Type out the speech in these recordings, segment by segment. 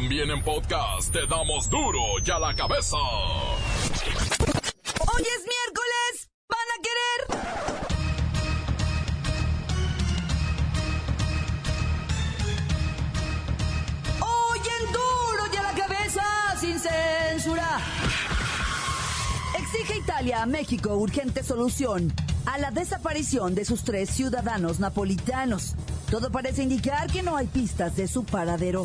También en podcast te damos duro y a la cabeza. Hoy es miércoles. ¿Van a querer? Hoy en duro y a la cabeza sin censura. Exige Italia a México urgente solución a la desaparición de sus tres ciudadanos napolitanos. Todo parece indicar que no hay pistas de su paradero.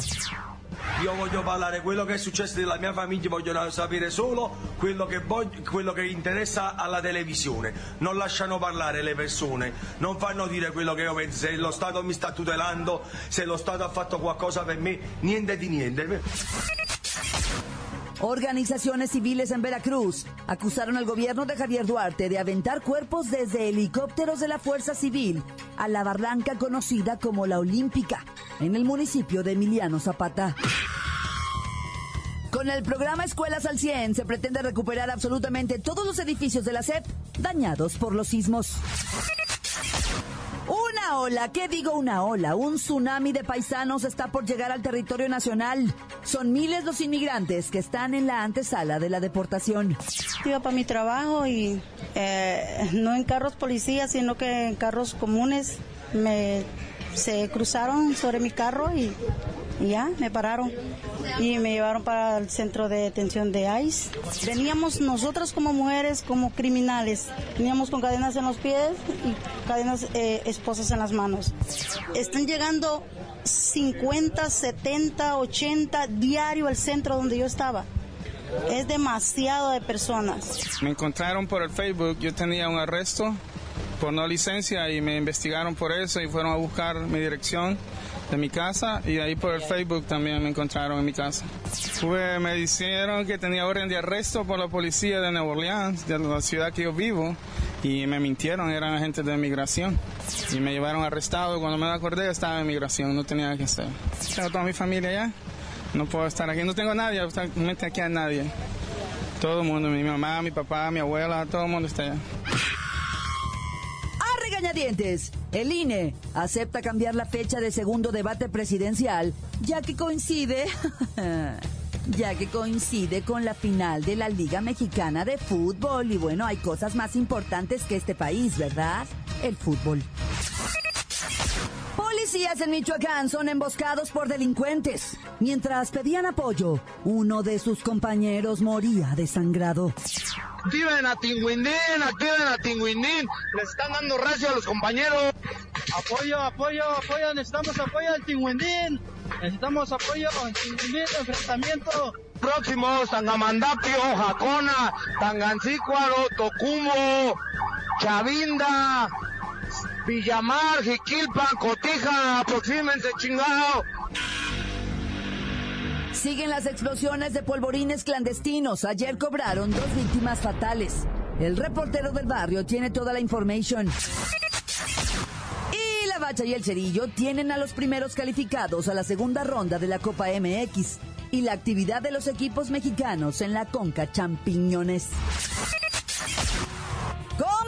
Io voglio parlare quello che è successo nella mia famiglia, vogliono sapere solo quello che, voglio, quello che interessa alla televisione. Non lasciano parlare le persone, non fanno dire quello che io penso. Se lo Stato mi sta tutelando, se lo Stato ha fatto qualcosa per me, niente di niente. Organizaciones civiles en Veracruz acusaron al gobierno de Javier Duarte de aventar cuerpos desde helicópteros de la Fuerza Civil a la barranca conocida como la Olímpica, en el municipio de Emiliano Zapata. Con el programa Escuelas al 100 se pretende recuperar absolutamente todos los edificios de la SEP dañados por los sismos. Una ola, ¿qué digo una ola? Un tsunami de paisanos está por llegar al territorio nacional. Son miles los inmigrantes que están en la antesala de la deportación. Iba para mi trabajo y eh, no en carros policías, sino que en carros comunes me se cruzaron sobre mi carro y, y ya me pararon y me llevaron para el centro de detención de ICE. Veníamos nosotras como mujeres, como criminales, veníamos con cadenas en los pies y cadenas eh, esposas en las manos. Están llegando 50, 70, 80 diario al centro donde yo estaba. Es demasiado de personas. Me encontraron por el Facebook, yo tenía un arresto por no licencia y me investigaron por eso y fueron a buscar mi dirección de mi casa y ahí por el Facebook también me encontraron en mi casa. Pues me dijeron que tenía orden de arresto por la policía de Nueva Orleans, de la ciudad que yo vivo, y me mintieron, eran agentes de migración. Y me llevaron arrestado, cuando me acordé estaba en migración, no tenía que estar. Tengo toda mi familia allá, no puedo estar aquí, no tengo a nadie, absolutamente aquí a nadie. Todo el mundo, mi mamá, mi papá, mi abuela, todo el mundo está allá regañadientes. El INE acepta cambiar la fecha de segundo debate presidencial, ya que coincide, ya que coincide con la final de la Liga Mexicana de Fútbol. Y bueno, hay cosas más importantes que este país, ¿verdad? El fútbol. Policías en Michoacán son emboscados por delincuentes. Mientras pedían apoyo, uno de sus compañeros moría desangrado. Activen a Tinguindín, activen a Tinguindín. Les están dando racio a los compañeros. Apoyo, apoyo, apoyo. Necesitamos apoyo al Tinguindín. Necesitamos apoyo al Tinguindín, enfrentamiento. Próximos, Tangamandapio, Jacona, Tangancícuaro, Tocumo, Chavinda, Villamar, Jiquilpan, Cotija, aproximense chingado. Siguen las explosiones de polvorines clandestinos. Ayer cobraron dos víctimas fatales. El reportero del barrio tiene toda la información. Y la Bacha y el Cerillo tienen a los primeros calificados a la segunda ronda de la Copa MX. Y la actividad de los equipos mexicanos en la Conca Champiñones.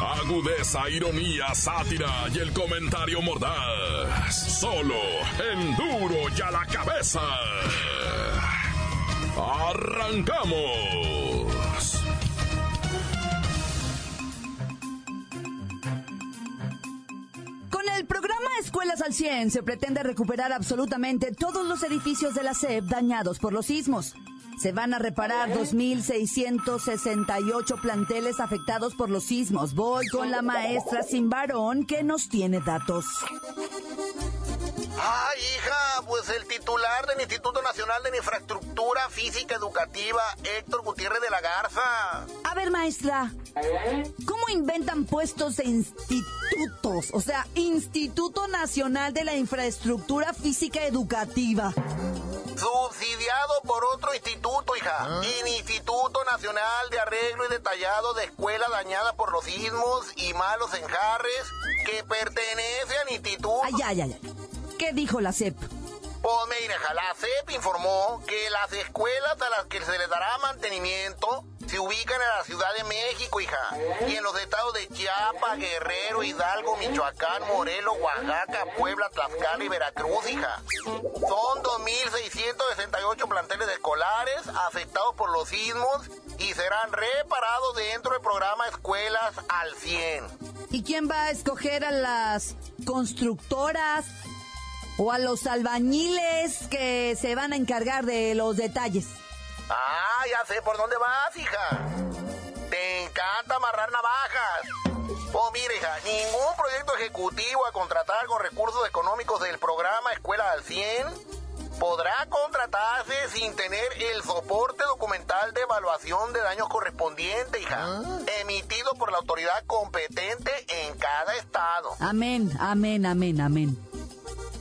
Agudeza, ironía, sátira y el comentario mordaz. Solo en duro y a la cabeza. ¡Arrancamos! Con el programa Escuelas al 100 se pretende recuperar absolutamente todos los edificios de la SEP dañados por los sismos. Se van a reparar 2.668 planteles afectados por los sismos. Voy con la maestra sin varón que nos tiene datos. Ay, hija, pues el titular del Instituto Nacional de Infraestructura Física Educativa, Héctor Gutiérrez de la Garza. A ver, maestra, ¿cómo inventan puestos de institutos? O sea, Instituto Nacional de la Infraestructura Física Educativa. Subsidiado por otro instituto, hija. Instituto Nacional de Arreglo y Detallado de Escuela Dañada por los Sismos y Malos Enjarres, que pertenece al Instituto... Ay, ay, ay, ay. ¿Qué dijo la CEP? Pues mira, la CEP informó que las escuelas a las que se les dará mantenimiento se ubican en la Ciudad de México, hija, y en los estados de Chiapas, Guerrero, Hidalgo, Michoacán, Morelos, Oaxaca, Puebla, Tlaxcala y Veracruz, hija. Son 2.668 planteles escolares afectados por los sismos y serán reparados dentro del programa Escuelas al 100. ¿Y quién va a escoger a las constructoras o a los albañiles que se van a encargar de los detalles? Ah, ya sé por dónde vas, hija. Te encanta amarrar navajas. Oh, mire, hija, ningún proyecto ejecutivo a contratar con recursos económicos del programa Escuela al 100 podrá contratarse sin tener el soporte documental de evaluación de daños correspondiente, hija, emitido por la autoridad competente en cada estado. Amén, amén, amén, amén.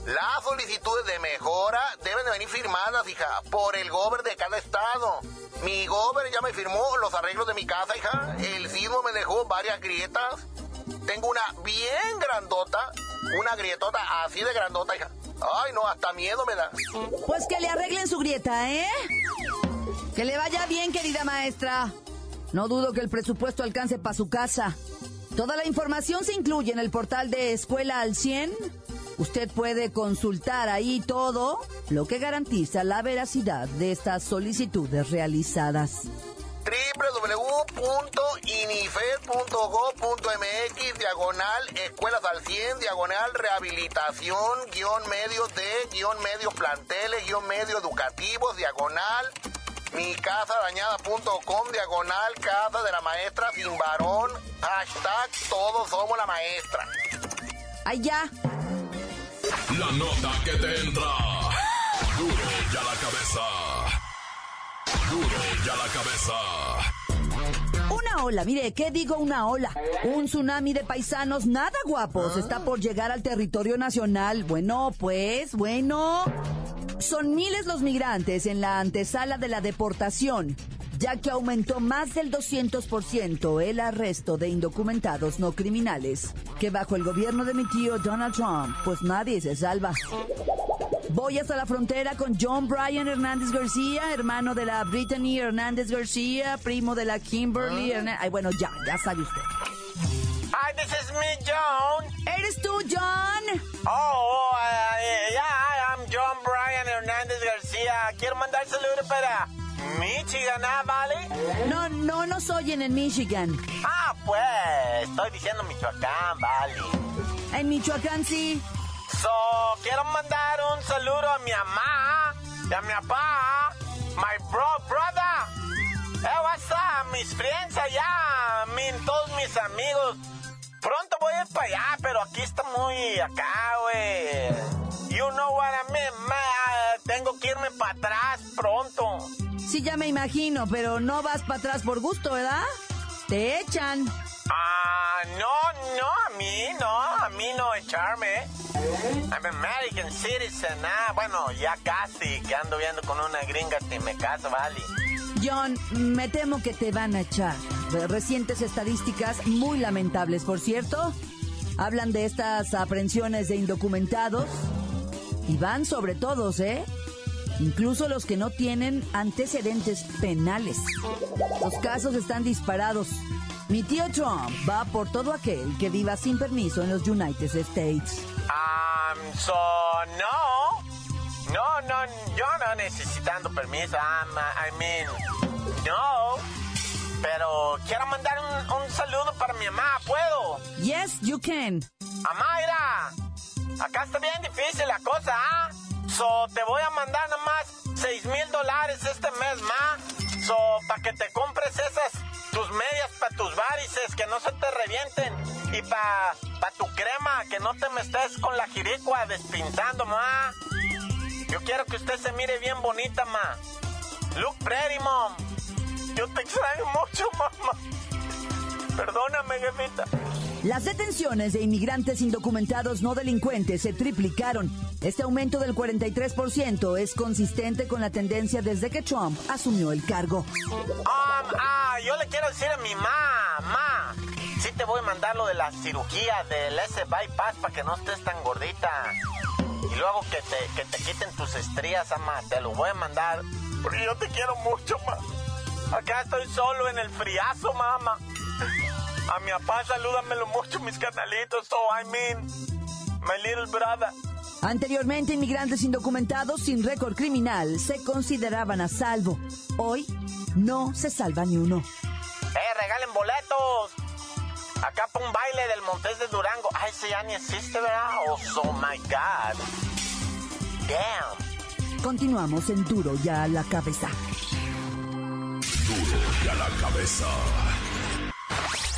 Las solicitudes de mejora deben de venir firmadas, hija, por el gober de cada estado. Mi gober ya me firmó los arreglos de mi casa, hija. El sismo me dejó varias grietas. Tengo una bien grandota, una grietota así de grandota, hija. Ay, no, hasta miedo me da. Pues que le arreglen su grieta, ¿eh? Que le vaya bien, querida maestra. No dudo que el presupuesto alcance para su casa. Toda la información se incluye en el portal de Escuela al 100 Usted puede consultar ahí todo lo que garantiza la veracidad de estas solicitudes realizadas www.inifed.gov.mx diagonal escuelas al 100 diagonal rehabilitación guion medios de guion medios planteles guion medio educativos diagonal mi casa dañada.com diagonal casa de la maestra sin varón hashtag todos somos la maestra. Allá. La nota que te entra. Duro ya la cabeza. Duro ya la cabeza. Una ola, mire, ¿qué digo una ola? Un tsunami de paisanos nada guapos está por llegar al territorio nacional. Bueno, pues, bueno. Son miles los migrantes en la antesala de la deportación ya que aumentó más del 200% el arresto de indocumentados no criminales, que bajo el gobierno de mi tío Donald Trump, pues nadie se salva. Voy hasta la frontera con John Bryan Hernández García, hermano de la Brittany Hernández García, primo de la Kimberly ah. Hernández. Ay, bueno, ya, ya sabe usted. Hi, this is me, John. ¿Eres tú, John? Oh, uh, yeah, I'm John Bryan Hernández García. Quiero mandar saludos para Michigan, ¿ah, vale? No, no nos oyen en Michigan. Ah, pues, estoy diciendo Michoacán, vale. En Michoacán sí. So, quiero mandar un saludo a mi mamá y a mi papá, my bro, brother. Eh, what's up, mis friends allá, min, todos mis amigos. Pronto voy a ir para allá, pero aquí está muy acá, güey. You know what I mean, man. Tengo que irme para atrás pronto. Sí, ya me imagino, pero no vas para atrás por gusto, ¿verdad? Te echan. Ah, no, no, a mí no, a mí no echarme. I'm American citizen, ah, bueno, ya casi, que ando viendo con una gringa que me casa, vale. John, me temo que te van a echar. Recientes estadísticas, muy lamentables, por cierto, hablan de estas aprehensiones de indocumentados y van sobre todos, ¿eh? Incluso los que no tienen antecedentes penales. Los casos están disparados. Mi tío Trump va por todo aquel que viva sin permiso en los United States. Um, so, no. No, no, yo no necesitando permiso. Um, I mean, no. Pero quiero mandar un, saludo para mi mamá, ¿puedo? Yes, you can. Amaira, acá está bien difícil la cosa, ¿ah? So, te voy a mandar nomás 6 mil dólares este mes más. So, para que te compres esas, tus medias para tus varices, que no se te revienten. Y para pa tu crema, que no te me estés con la jiricua despintando, ma. Yo quiero que usted se mire bien bonita, ma. Look pretty, mom. Yo te extraño mucho, mamá. Perdóname, jefita. Las detenciones de inmigrantes indocumentados no delincuentes se triplicaron. Este aumento del 43% es consistente con la tendencia desde que Trump asumió el cargo. Um, decir a mi mamá. Sí te voy a mandar lo de la cirugía del S bypass para que no estés tan gordita. Y luego que te, que te quiten tus estrías, ama. Te lo voy a mandar. Porque yo te quiero mucho, ma. Acá estoy solo en el friazo, mamá. A mi papá salúdamelo mucho, mis canalitos. So I mean, my little brother. Anteriormente, inmigrantes indocumentados sin récord criminal se consideraban a salvo. Hoy no se salva ni uno. ¡Eh, regalen boletos! Acá para un baile del Montes de Durango. Ay, ese ya ni existe, ¿verdad? Oh, oh my God. Damn. Continuamos en Duro ya a la cabeza. Duro y a la cabeza.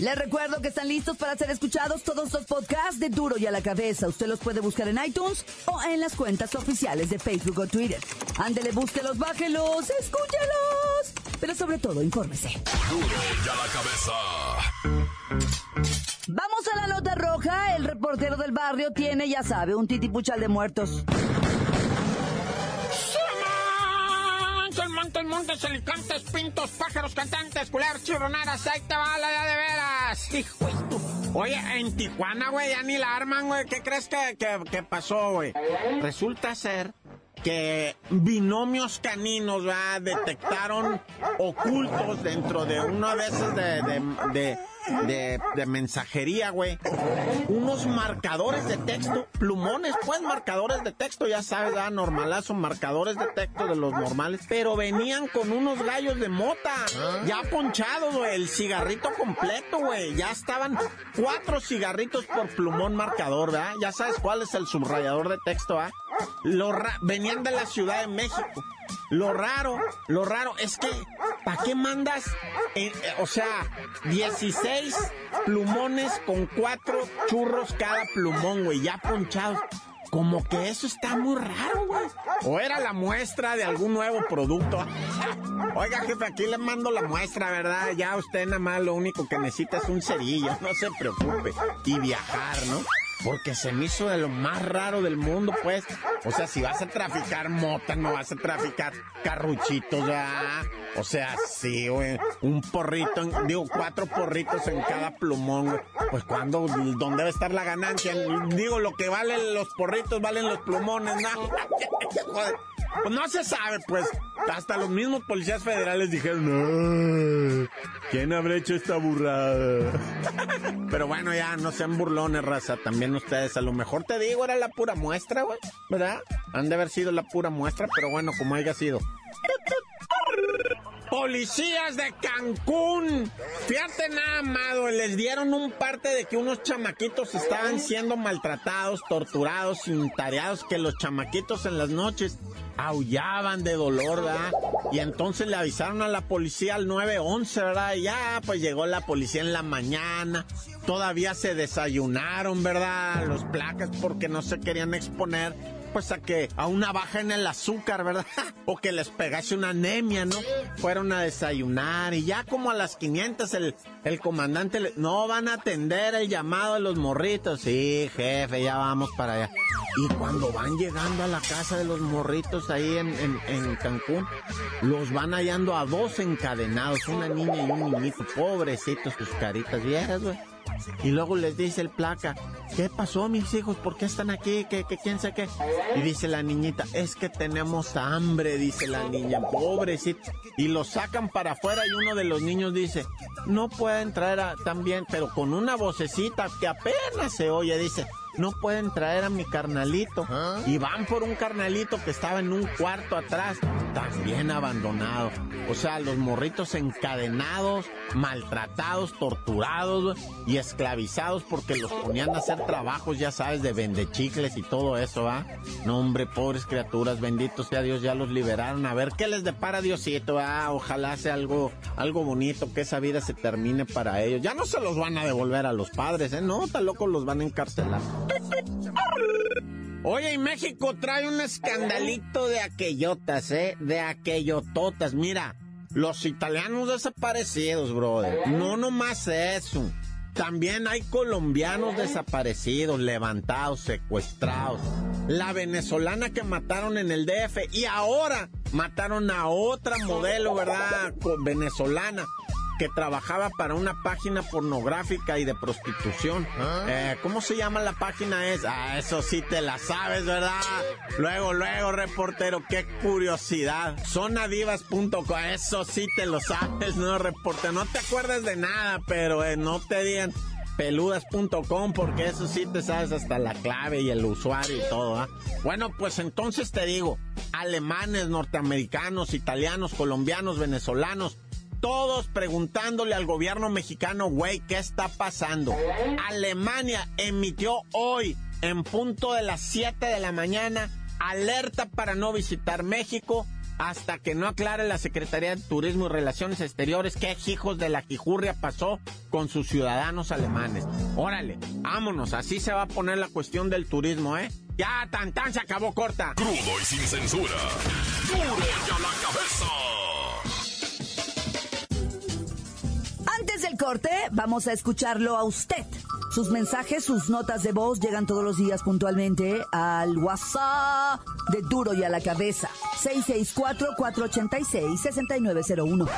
Les recuerdo que están listos para ser escuchados todos los podcasts de Duro y a la cabeza. Usted los puede buscar en iTunes o en las cuentas oficiales de Facebook o Twitter. Ándele, búsquelos, bájelos, escúchelos. Pero sobre todo, infórmese. Duro y a la cabeza. Vamos a la nota roja. El reportero del barrio tiene, ya sabe, un titipuchal de muertos. Montes, montes, alicantes, pintos, pájaros, cantantes, culeros, chirronaras, ahí te va de veras. Hijo Oye, en Tijuana, güey, ya ni la arman, güey. ¿Qué crees que- que pasó, güey? Resulta ser que binomios caninos, ¿verdad? Detectaron ocultos dentro de una de de, mensajería, güey. Unos marcadores de texto, plumones, pues, marcadores de texto, ya sabes, ¿verdad? Normalazo, marcadores de texto de los normales, pero venían con unos gallos de mota, ya ponchados, güey, el cigarrito completo, güey. Ya estaban cuatro cigarritos por plumón marcador, ¿verdad? Ya sabes cuál es el subrayador de texto, ¿ah? Lo venían de la Ciudad de México. Lo raro, lo raro es que, ¿para qué mandas, eh, eh, o sea, 16 plumones con cuatro churros cada plumón, güey, ya ponchados? Como que eso está muy raro, güey. O era la muestra de algún nuevo producto. Oiga, jefe, aquí le mando la muestra, ¿verdad? Ya usted nada más lo único que necesita es un cerillo, no se preocupe. Y viajar, ¿no? Porque se me hizo de lo más raro del mundo, pues. O sea, si vas a traficar mota, no vas a traficar carruchitos, ¿verdad? O sea, sí, güey. Un porrito, digo, cuatro porritos en cada plumón, güey. Pues cuando, ¿dónde debe estar la ganancia? Digo, lo que valen los porritos, valen los plumones, ¿no? Joder. Pues no se sabe, pues. Hasta los mismos policías federales dijeron, "Ay, ¿quién habrá hecho esta burrada? Pero bueno, ya no sean burlones, raza. También ustedes, a lo mejor te digo, era la pura muestra, güey. ¿Verdad? Han de haber sido la pura muestra, pero bueno, como haya sido. Policías de Cancún. Fíjate nada, amado, les dieron un parte de que unos chamaquitos estaban siendo maltratados, torturados, tareados, que los chamaquitos en las noches aullaban de dolor, ¿verdad? Y entonces le avisaron a la policía al 911, ¿verdad? Y ya, pues llegó la policía en la mañana. Todavía se desayunaron, ¿verdad? Los placas porque no se querían exponer pues a que a una baja en el azúcar, ¿verdad? O que les pegase una anemia, ¿no? Fueron a desayunar y ya como a las 500 el, el comandante le, no van a atender el llamado de los morritos. Sí, jefe, ya vamos para allá. Y cuando van llegando a la casa de los morritos ahí en, en, en Cancún, los van hallando a dos encadenados, una niña y un niñito, pobrecitos, sus caritas viejas, güey. Y luego les dice el placa, ¿qué pasó mis hijos? ¿Por qué están aquí? ¿Qué, qué, quién sé qué? Y dice la niñita, es que tenemos hambre, dice la niña, pobrecito. Y lo sacan para afuera y uno de los niños dice, no pueden traer a, también, pero con una vocecita que apenas se oye, dice, no pueden traer a mi carnalito. Y van por un carnalito que estaba en un cuarto atrás, también abandonado. O sea, los morritos encadenados, maltratados, torturados y esclavizados porque los ponían a hacer trabajos, ya sabes, de vendechicles y todo eso, ¿ah? No, hombre, pobres criaturas, bendito sea Dios, ya los liberaron. A ver qué les depara Diosito, ¿ah? Ojalá sea algo, algo bonito, que esa vida se termine para ellos. Ya no se los van a devolver a los padres, ¿eh? No, tan locos los van a encarcelar. Oye, y México trae un escandalito de aquellotas, ¿eh? De aquellototas. Mira, los italianos desaparecidos, brother. No nomás eso. También hay colombianos desaparecidos, levantados, secuestrados. La venezolana que mataron en el DF y ahora mataron a otra modelo, ¿verdad? Venezolana que trabajaba para una página pornográfica y de prostitución. Eh, ¿Cómo se llama la página esa? Ah, eso sí te la sabes, ¿verdad? Luego, luego, reportero, qué curiosidad. Sonadivas.com, eso sí te lo sabes, ¿no, reportero? No te acuerdas de nada, pero eh, no te digan peludas.com porque eso sí te sabes hasta la clave y el usuario y todo, ¿ah? Bueno, pues entonces te digo, alemanes, norteamericanos, italianos, colombianos, venezolanos, todos preguntándole al gobierno mexicano, güey, ¿qué está pasando? Alemania emitió hoy, en punto de las 7 de la mañana, alerta para no visitar México hasta que no aclare la Secretaría de Turismo y Relaciones Exteriores qué hijos de la quijurria pasó con sus ciudadanos alemanes. Órale, vámonos, así se va a poner la cuestión del turismo, ¿eh? Ya, tan tan, se acabó corta. Crudo y sin censura. Duro ya la cabeza. Vamos a escucharlo a usted. Sus mensajes, sus notas de voz llegan todos los días puntualmente al WhatsApp de Duro y a la Cabeza. 664-486-6901.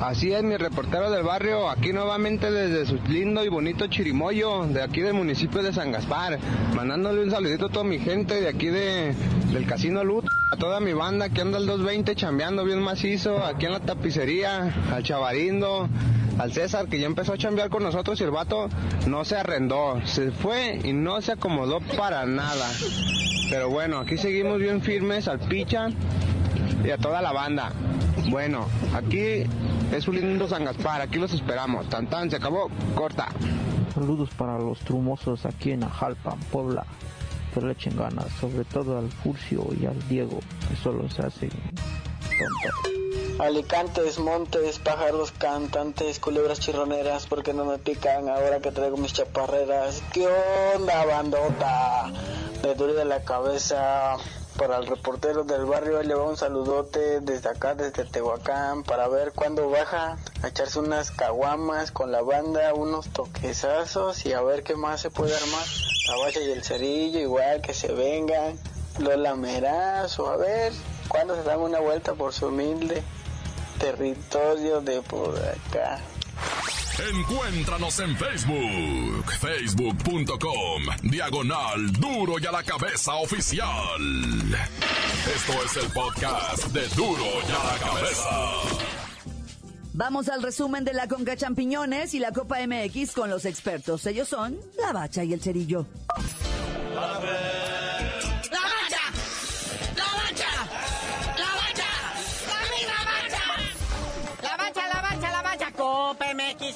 Así es, mi reportero del barrio, aquí nuevamente desde su lindo y bonito Chirimoyo, de aquí del municipio de San Gaspar, mandándole un saludito a toda mi gente de aquí de, del Casino Lut, a toda mi banda que anda al 220 chambeando bien macizo, aquí en la tapicería, al Chavarindo, al César que ya empezó a chambear con nosotros y el vato no se arrendó, se fue y no se acomodó para nada. Pero bueno, aquí seguimos bien firmes al Picha y a toda la banda. Bueno, aquí es un lindo San Gaspar, aquí los esperamos. Tan tan, se acabó, corta. Saludos para los trumosos aquí en Ajalpa, Puebla. Que le echen ganas, sobre todo al Furcio y al Diego, que solo se hacen. Alicantes, montes, pájaros cantantes, culebras chirroneras, porque no me pican ahora que traigo mis chaparreras? ¿Qué onda, bandota? Me duele la cabeza. Para el reportero del barrio le va un saludote desde acá, desde Tehuacán, para ver cuándo baja a echarse unas caguamas con la banda, unos toquezazos y a ver qué más se puede armar. La bacha y el cerillo, igual que se vengan. Lola Merazo, a ver cuándo se dan una vuelta por su humilde territorio de por acá. Encuéntranos en Facebook, facebook.com, diagonal duro y a la cabeza oficial. Esto es el podcast de duro y a la cabeza. Vamos al resumen de la Conca Champiñones y la Copa MX con los expertos. Ellos son la Bacha y el Cerillo. PMX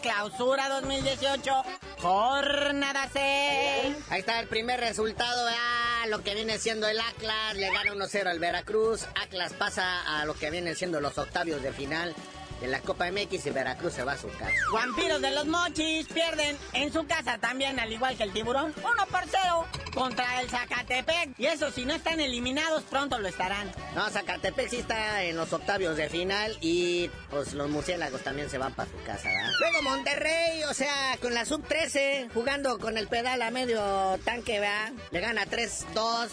Clausura 2018, jornada 6. Ahí está el primer resultado, a lo que viene siendo el Atlas, le gana 1-0 al Veracruz, Atlas pasa a lo que vienen siendo los octavios de final de la Copa MX y Veracruz se va a su casa. Vampiros de los Mochis pierden en su casa también, al igual que el Tiburón, 1 por 0 contra el Zacatepec. Y eso, si no están eliminados, pronto lo estarán. No, Zacatepec sí está en los octavios de final y pues los murciélagos también se van para su casa, ¿verdad? Luego Monterrey, o sea, con la sub-13, jugando con el pedal a medio tanque, ¿verdad? Le gana 3-2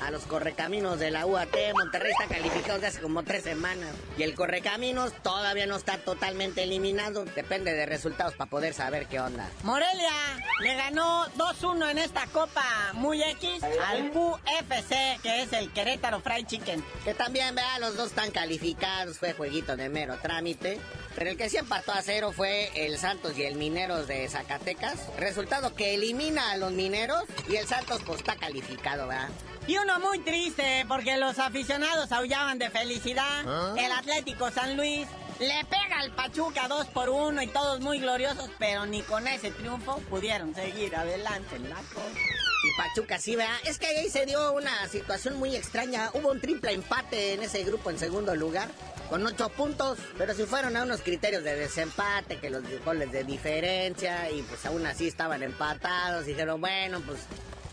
a los correcaminos de la UAT. Monterrey está calificado desde hace como tres semanas. Y el correcaminos todavía no está totalmente eliminado. Depende de resultados para poder saber qué onda. Morelia le ganó 2-1 en esta copa muy X al QFC, que es el Querétaro Fried Chicken. Que también, vea, los dos están calificados. Fue jueguito de mero trámite. Pero el que sí empató a cero fue el Santos y el Mineros de Zacatecas. Resultado que elimina a los Mineros y el Santos pues está calificado, ¿verdad? Y uno muy triste porque los aficionados aullaban de felicidad. ¿Ah? El Atlético San Luis le pega al Pachuca dos por uno y todos muy gloriosos, pero ni con ese triunfo pudieron seguir adelante en la cosa. Y Pachuca sí, vea. Es que ahí se dio una situación muy extraña. Hubo un triple empate en ese grupo en segundo lugar. Con ocho puntos, pero si fueron a unos criterios de desempate, que los goles de diferencia, y pues aún así estaban empatados, dijeron, bueno, pues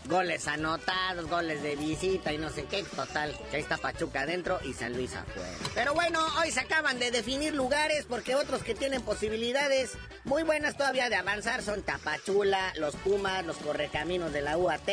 goles anotados, goles de visita y no sé qué. Total, que ahí está Pachuca adentro y San Luis afuera. Pero bueno, hoy se acaban de definir lugares porque otros que tienen posibilidades muy buenas todavía de avanzar son Tapachula, los Pumas, los Correcaminos de la UAT.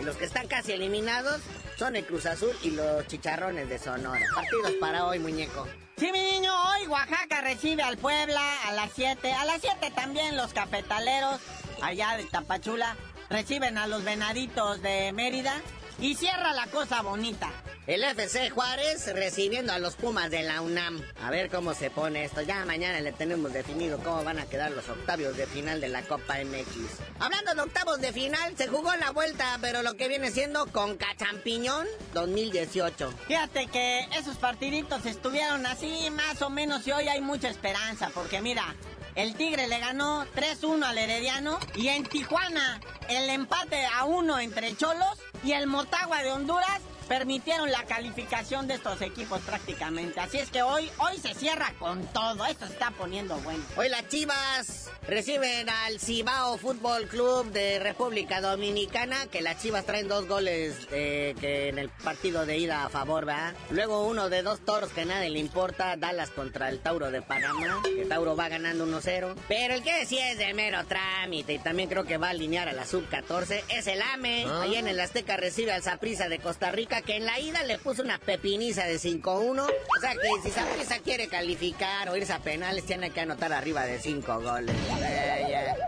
Y los que están casi eliminados son el Cruz Azul y los Chicharrones de Sonora. Partidos para hoy, muñeco. Sí, mi niño, hoy Oaxaca recibe al Puebla a las 7. A las 7 también los cafetaleros, allá de Tapachula, reciben a los venaditos de Mérida. Y cierra la cosa bonita. El FC Juárez recibiendo a los Pumas de la UNAM. A ver cómo se pone esto. Ya mañana le tenemos definido cómo van a quedar los octavios de final de la Copa MX. Hablando de octavos de final, se jugó la vuelta, pero lo que viene siendo con Cachampiñón 2018. Fíjate que esos partiditos estuvieron así más o menos y hoy hay mucha esperanza, porque mira, el Tigre le ganó 3-1 al Herediano y en Tijuana el empate a uno entre Cholos y el Motagua de Honduras permitieron la calificación de estos equipos prácticamente. Así es que hoy, hoy se cierra con todo. Esto se está poniendo bueno. Hoy las Chivas reciben al Cibao Fútbol Club de República Dominicana, que las Chivas traen dos goles que en el partido de ida a favor, ¿verdad? Luego uno de dos toros que nadie le importa, Dallas contra el Tauro de Panamá, que Tauro va ganando 1-0. Pero el que sí es de mero trámite y también creo que va a alinear a la sub-14 es el AME. Ahí en el Azteca recibe al Zaprisa de Costa Rica, que en la ida le puso una pepiniza de 5-1. O sea que si Zaprisa quiere calificar o irse a penales, tiene que anotar arriba de 5 goles.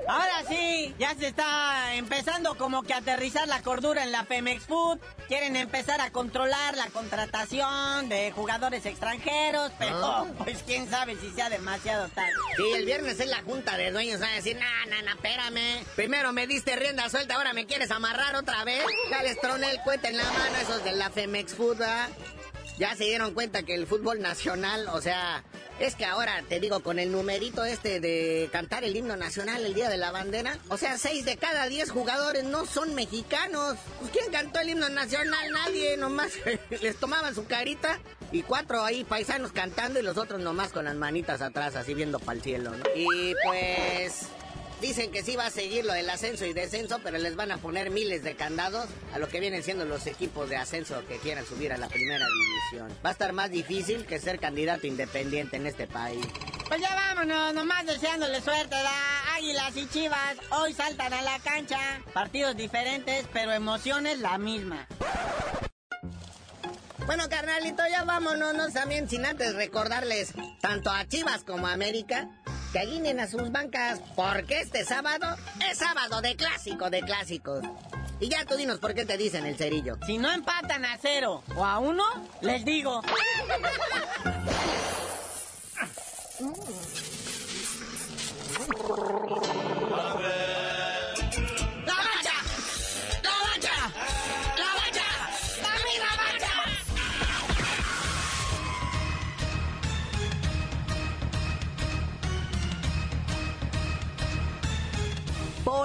Ahora sí, ya se está empezando como que aterrizar la cordura en la Pemex Food. Quieren empezar a controlar la contratación de jugadores extranjeros, pero pues quién sabe si sea demasiado tarde. Sí, el viernes es la junta de dueños, va a decir, nah, nah, nah, espérame. Primero me diste rienda suelta, ahora me quieres amarrar otra vez. Ya les troné el cuete en la mano esos de la Femex Food, ¿verdad? Ya se dieron cuenta que el fútbol nacional, o sea, es que ahora te digo, con el numerito este de cantar el himno nacional el día de la bandera, o sea, seis de cada diez jugadores no son mexicanos. Pues, ¿quién cantó el himno nacional? Nadie, nomás les tomaban su carita y cuatro ahí paisanos cantando y los otros nomás con las manitas atrás, así viendo para el cielo, ¿no? Y pues. Dicen que sí va a seguir lo del ascenso y descenso, pero les van a poner miles de candados a lo que vienen siendo los equipos de ascenso que quieran subir a la primera división. Va a estar más difícil que ser candidato independiente en este país. Pues ya vámonos, nomás deseándole suerte, da Águilas y Chivas. Hoy saltan a la cancha. Partidos diferentes, pero emociones la misma. Bueno, carnalito, ya vámonos, no también sin antes recordarles tanto a Chivas como a América que alineen a sus bancas porque este sábado es sábado de clásico de clásicos. Y ya tú dinos por qué te dicen el cerillo. Si no empatan a cero o a uno, les digo.